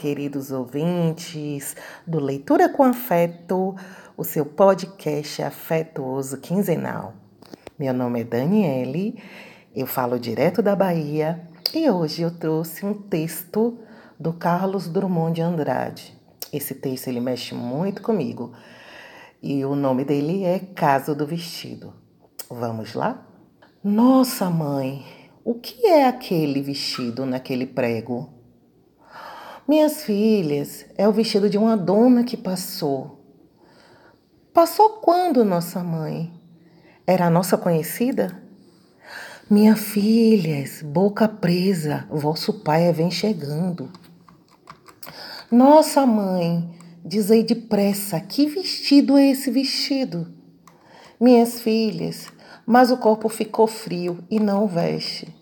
Queridos ouvintes do Leitura com Afeto, o seu podcast afetuoso quinzenal. Meu nome é Daniele, eu falo direto da Bahia e hoje eu trouxe um texto do Carlos Drummond de Andrade. Esse texto ele mexe muito comigo e o nome dele é Caso do Vestido. Vamos lá? Nossa, mãe, o que é aquele vestido naquele prego? Minhas filhas, é o vestido de uma dona que passou. Passou quando, nossa mãe? Era a nossa conhecida? Minha filhas, boca presa, vosso pai vem chegando. Nossa mãe, dizei depressa, que vestido é esse vestido? Minhas filhas, mas o corpo ficou frio e não veste.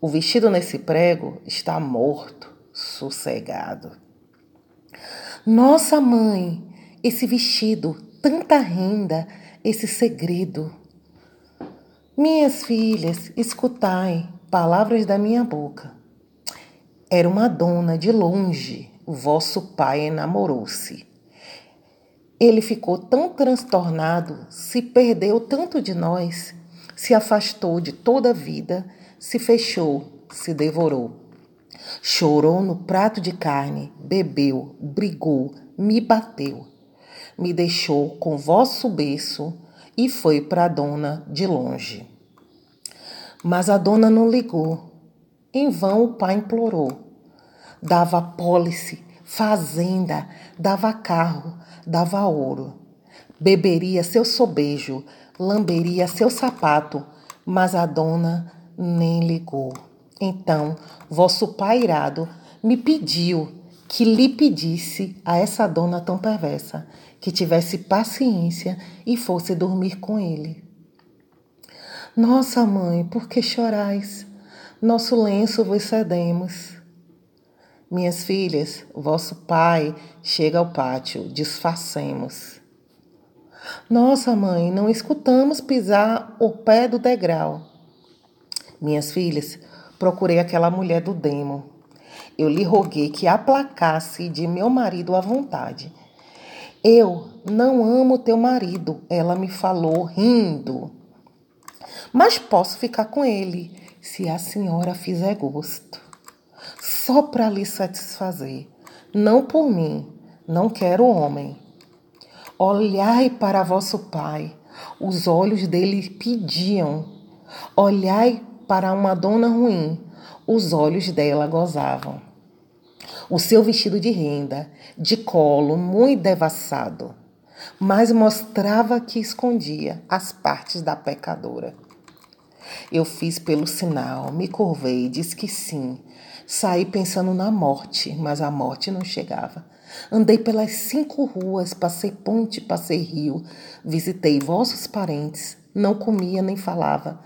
O vestido nesse prego está morto, sossegado. Nossa mãe, esse vestido, tanta renda, esse segredo. Minhas filhas, escutai palavras da minha boca. Era uma dona de longe, o vosso pai enamorou-se. Ele ficou tão transtornado, se perdeu tanto de nós, se afastou de toda a vida, se fechou, se devorou. Chorou no prato de carne, bebeu, brigou, me bateu. Me deixou com vosso berço e foi para a dona de longe. Mas a dona não ligou. Em vão o pai implorou. Dava pólice, fazenda, dava carro, dava ouro. Beberia seu sobejo, lamberia seu sapato, mas a dona nem ligou. Então, vosso pai irado me pediu que lhe pedisse a essa dona tão perversa que tivesse paciência e fosse dormir com ele. Nossa mãe, por que chorais? Nosso lenço vos cedemos. Minhas filhas, vosso pai chega ao pátio, disfarcemos. Nossa mãe, não escutamos pisar o pé do degrau. Minhas filhas, procurei aquela mulher do demo. Eu lhe roguei que aplacasse de meu marido à vontade. Eu não amo teu marido, ela me falou rindo. Mas posso ficar com ele se a senhora fizer gosto. Só para lhe satisfazer, não por mim, não quero homem. Olhai para vosso pai, os olhos dele pediam. Olhai para uma dona ruim, os olhos dela gozavam. O seu vestido de renda, de colo muito devassado, mas mostrava que escondia as partes da pecadora. Eu fiz pelo sinal, me curvei, disse que sim. Saí pensando na morte, mas a morte não chegava. Andei pelas cinco ruas, passei ponte, passei rio, visitei vossos parentes, não comia nem falava.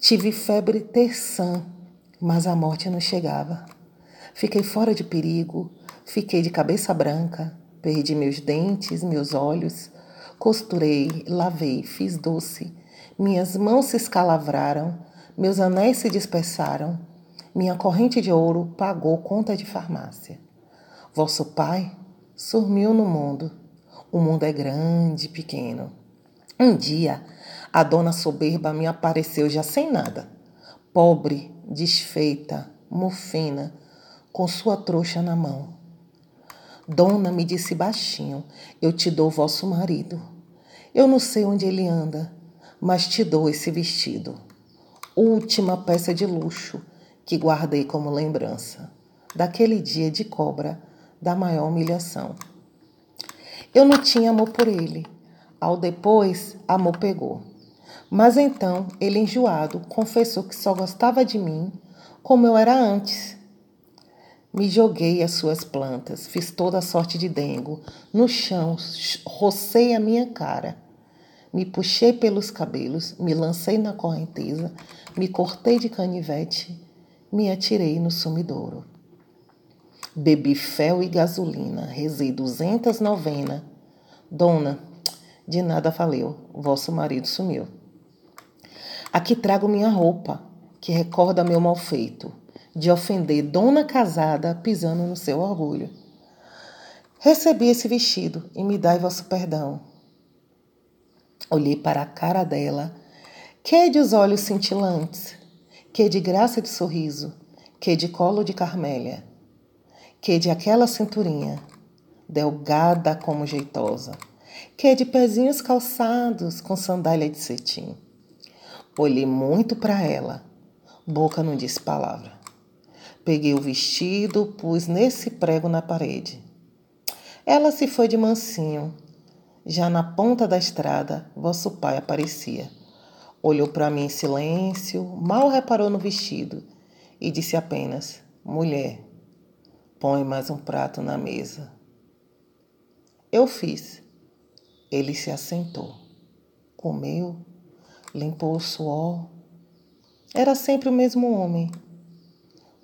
Tive febre terçã, mas a morte não chegava. Fiquei fora de perigo, fiquei de cabeça branca, perdi meus dentes, meus olhos, costurei, lavei, fiz doce. Minhas mãos se escalavraram, meus anéis se dispersaram, minha corrente de ouro pagou conta de farmácia. Vosso pai sumiu no mundo. O mundo é grande, pequeno. Um dia, a dona soberba me apareceu já sem nada, pobre, desfeita, mofina, com sua trouxa na mão. Dona me disse baixinho: Eu te dou vosso marido. Eu não sei onde ele anda, mas te dou esse vestido. Última peça de luxo que guardei como lembrança daquele dia de cobra da maior humilhação. Eu não tinha amor por ele. Ao depois, amor pegou. Mas então ele, enjoado, confessou que só gostava de mim como eu era antes. Me joguei às suas plantas, fiz toda a sorte de dengo. No chão, rocei a minha cara. Me puxei pelos cabelos, me lancei na correnteza, me cortei de canivete, me atirei no sumidouro. Bebi fel e gasolina, rezei duzentas novena. Dona, de nada valeu, vosso marido sumiu. Aqui trago minha roupa, que recorda meu mal feito. de ofender dona casada pisando no seu orgulho. Recebi esse vestido e me dai vosso perdão. Olhei para a cara dela, que é de os olhos cintilantes, que é de graça de sorriso, que é de colo de carmélia, que de aquela cinturinha, delgada como jeitosa, que de pezinhos calçados com sandália de cetim. Olhei muito para ela, boca não disse palavra. Peguei o vestido, pus nesse prego na parede. Ela se foi de mansinho. Já na ponta da estrada, vosso pai aparecia. Olhou para mim em silêncio, mal reparou no vestido e disse apenas: Mulher, põe mais um prato na mesa. Eu fiz. Ele se assentou, comeu, limpou o suor. Era sempre o mesmo homem.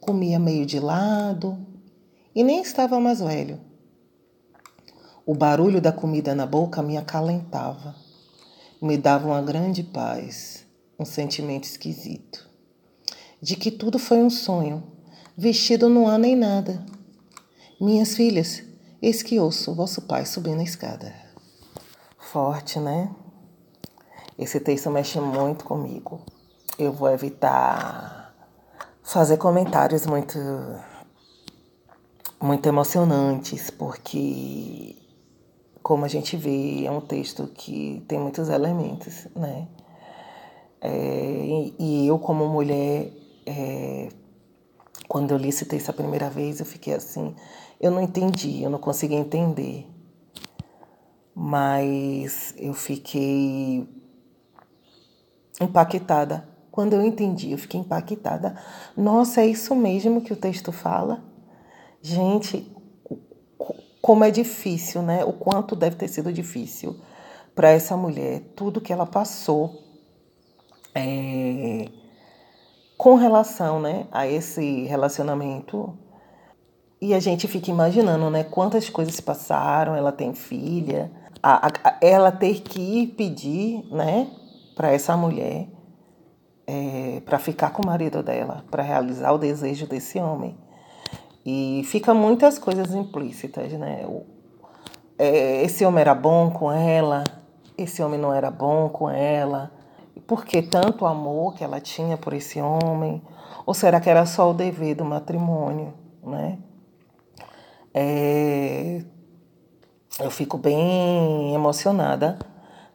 Comia meio de lado e nem estava mais velho. O barulho da comida na boca me acalentava, me dava uma grande paz, um sentimento esquisito, de que tudo foi um sonho, vestido não há nem nada. Minhas filhas, Eis que ouço vosso pai subindo a escada. Forte, né? Esse texto mexe muito comigo. Eu vou evitar fazer comentários muito muito emocionantes, porque como a gente vê, é um texto que tem muitos elementos, né? É, e eu, como mulher, é, quando eu li esse texto a primeira vez, eu fiquei assim, eu não entendi, eu não consegui entender. Mas eu fiquei impactada. Quando eu entendi, eu fiquei impactada. Nossa, é isso mesmo que o texto fala? Gente, como é difícil, né? O quanto deve ter sido difícil para essa mulher, tudo que ela passou é, com relação né, a esse relacionamento e a gente fica imaginando, né? Quantas coisas se passaram, ela tem filha, a, a, ela ter que ir pedir, né? Para essa mulher, é, para ficar com o marido dela, para realizar o desejo desse homem. E fica muitas coisas implícitas, né? O, é, esse homem era bom com ela, esse homem não era bom com ela. Por que tanto amor que ela tinha por esse homem? Ou será que era só o dever do matrimônio, né? É, eu fico bem emocionada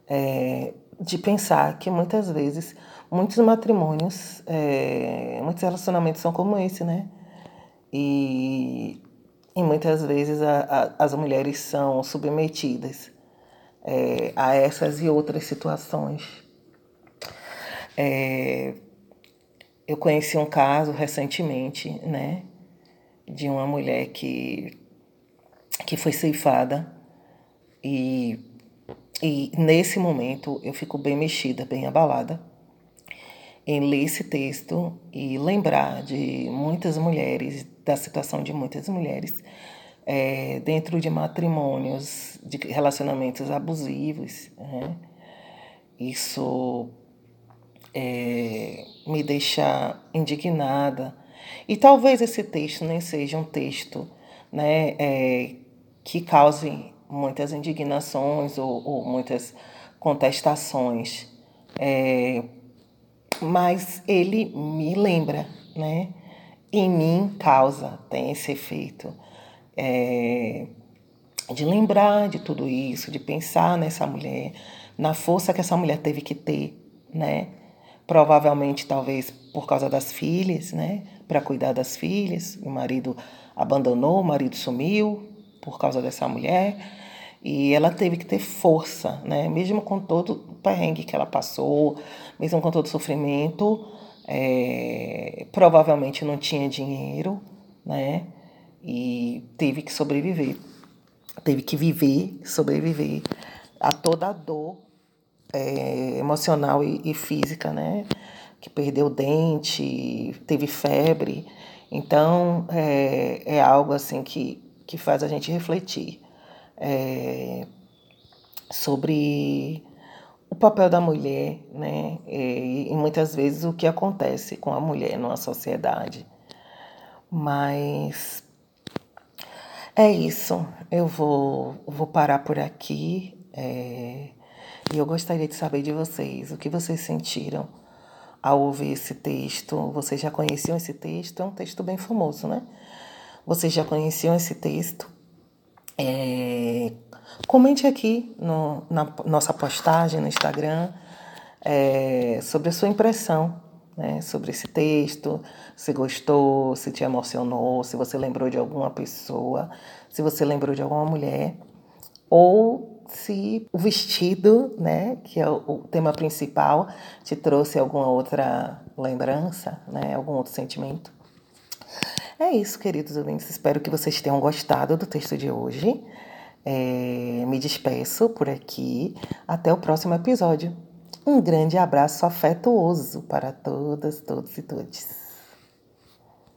é, de pensar que muitas vezes muitos matrimônios, é, muitos relacionamentos são como esse, né? E, e muitas vezes a, a, as mulheres são submetidas é, a essas e outras situações. É, eu conheci um caso recentemente, né, de uma mulher que que foi ceifada e, e nesse momento eu fico bem mexida, bem abalada em ler esse texto e lembrar de muitas mulheres, da situação de muitas mulheres é, dentro de matrimônios, de relacionamentos abusivos. Né? Isso é, me deixa indignada. E talvez esse texto nem seja um texto né, é, que cause muitas indignações ou, ou muitas contestações. É, mas ele me lembra, né? Em mim causa, tem esse efeito é, de lembrar de tudo isso, de pensar nessa mulher, na força que essa mulher teve que ter, né? Provavelmente, talvez por causa das filhas, né? Para cuidar das filhas, o marido abandonou, o marido sumiu, por causa dessa mulher. E ela teve que ter força, né? Mesmo com todo o perrengue que ela passou, mesmo com todo o sofrimento, é, provavelmente não tinha dinheiro, né? E teve que sobreviver. Teve que viver, sobreviver a toda a dor é, emocional e, e física, né? Que perdeu o dente, teve febre. Então, é, é algo assim que que faz a gente refletir é, sobre o papel da mulher, né? E, e, muitas vezes o que acontece com a mulher numa sociedade. Mas é isso. Eu vou, vou parar por aqui. É, e eu gostaria de saber de vocês o que vocês sentiram ao ouvir esse texto. Vocês já conheciam esse texto? É um texto bem famoso, né? Vocês já conheciam esse texto? É, comente aqui no, na nossa postagem no Instagram é, sobre a sua impressão né, sobre esse texto, se gostou, se te emocionou, se você lembrou de alguma pessoa, se você lembrou de alguma mulher, ou se o vestido, né, que é o tema principal, te trouxe alguma outra lembrança, né, algum outro sentimento. É isso, queridos ouvintes. Espero que vocês tenham gostado do texto de hoje. É, me despeço por aqui. Até o próximo episódio. Um grande abraço afetuoso para todas, todos e todos.